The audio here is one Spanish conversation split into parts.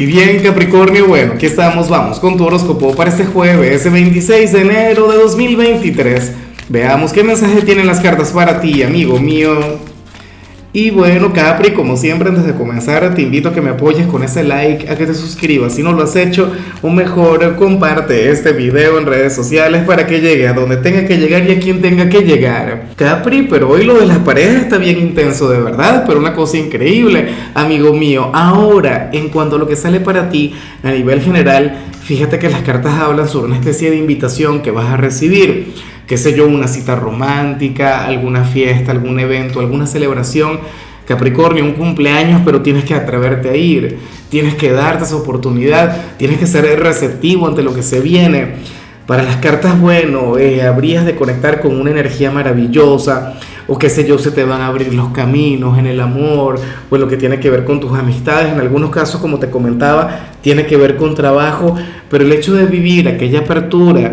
Y bien, Capricornio, bueno, aquí estamos, vamos con tu horóscopo para este jueves, 26 de enero de 2023. Veamos qué mensaje tienen las cartas para ti, amigo mío. Y bueno, Capri, como siempre, antes de comenzar, te invito a que me apoyes con ese like, a que te suscribas. Si no lo has hecho, o mejor, comparte este video en redes sociales para que llegue a donde tenga que llegar y a quien tenga que llegar. Capri, pero hoy lo de las parejas está bien intenso, de verdad, pero una cosa increíble, amigo mío. Ahora, en cuanto a lo que sale para ti a nivel general, fíjate que las cartas hablan sobre una especie de invitación que vas a recibir qué sé yo, una cita romántica, alguna fiesta, algún evento, alguna celebración. Capricornio, un cumpleaños, pero tienes que atreverte a ir, tienes que darte esa oportunidad, tienes que ser receptivo ante lo que se viene. Para las cartas, bueno, eh, habrías de conectar con una energía maravillosa, o qué sé yo, se te van a abrir los caminos en el amor, o lo que tiene que ver con tus amistades. En algunos casos, como te comentaba, tiene que ver con trabajo, pero el hecho de vivir aquella apertura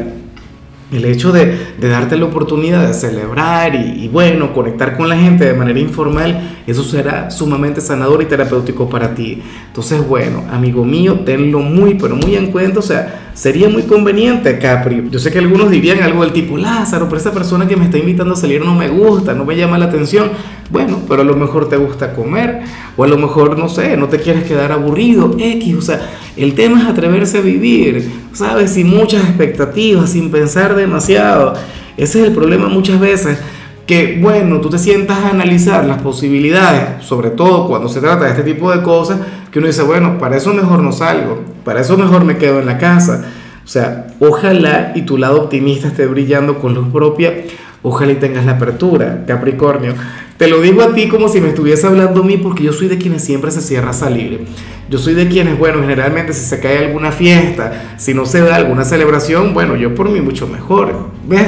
el hecho de, darte la oportunidad de celebrar y, bueno, conectar con la gente de manera informal, eso será sumamente sanador y terapéutico para ti. Entonces, bueno, amigo mío, tenlo muy, pero muy en cuenta. O sea, sería muy conveniente, Capri. Yo sé que algunos dirían algo del tipo, Lázaro, pero esa persona que me está invitando a salir no me gusta, no me llama la atención. Bueno, pero a lo mejor te gusta comer, o a lo mejor, no sé, no te quieres quedar aburrido, X. O sea, el tema es atreverse a vivir, ¿sabes? Sin muchas expectativas, sin pensar demasiado. Ese es el problema muchas veces, que bueno, tú te sientas a analizar las posibilidades, sobre todo cuando se trata de este tipo de cosas, que uno dice, bueno, para eso mejor no salgo, para eso mejor me quedo en la casa. O sea, ojalá y tu lado optimista esté brillando con luz propia, ojalá y tengas la apertura, Capricornio. Te lo digo a ti como si me estuviese hablando a mí porque yo soy de quienes siempre se cierra a salir. Yo soy de quienes, bueno, generalmente si se cae alguna fiesta, si no se da alguna celebración, bueno, yo por mí mucho mejor. ¿Ves?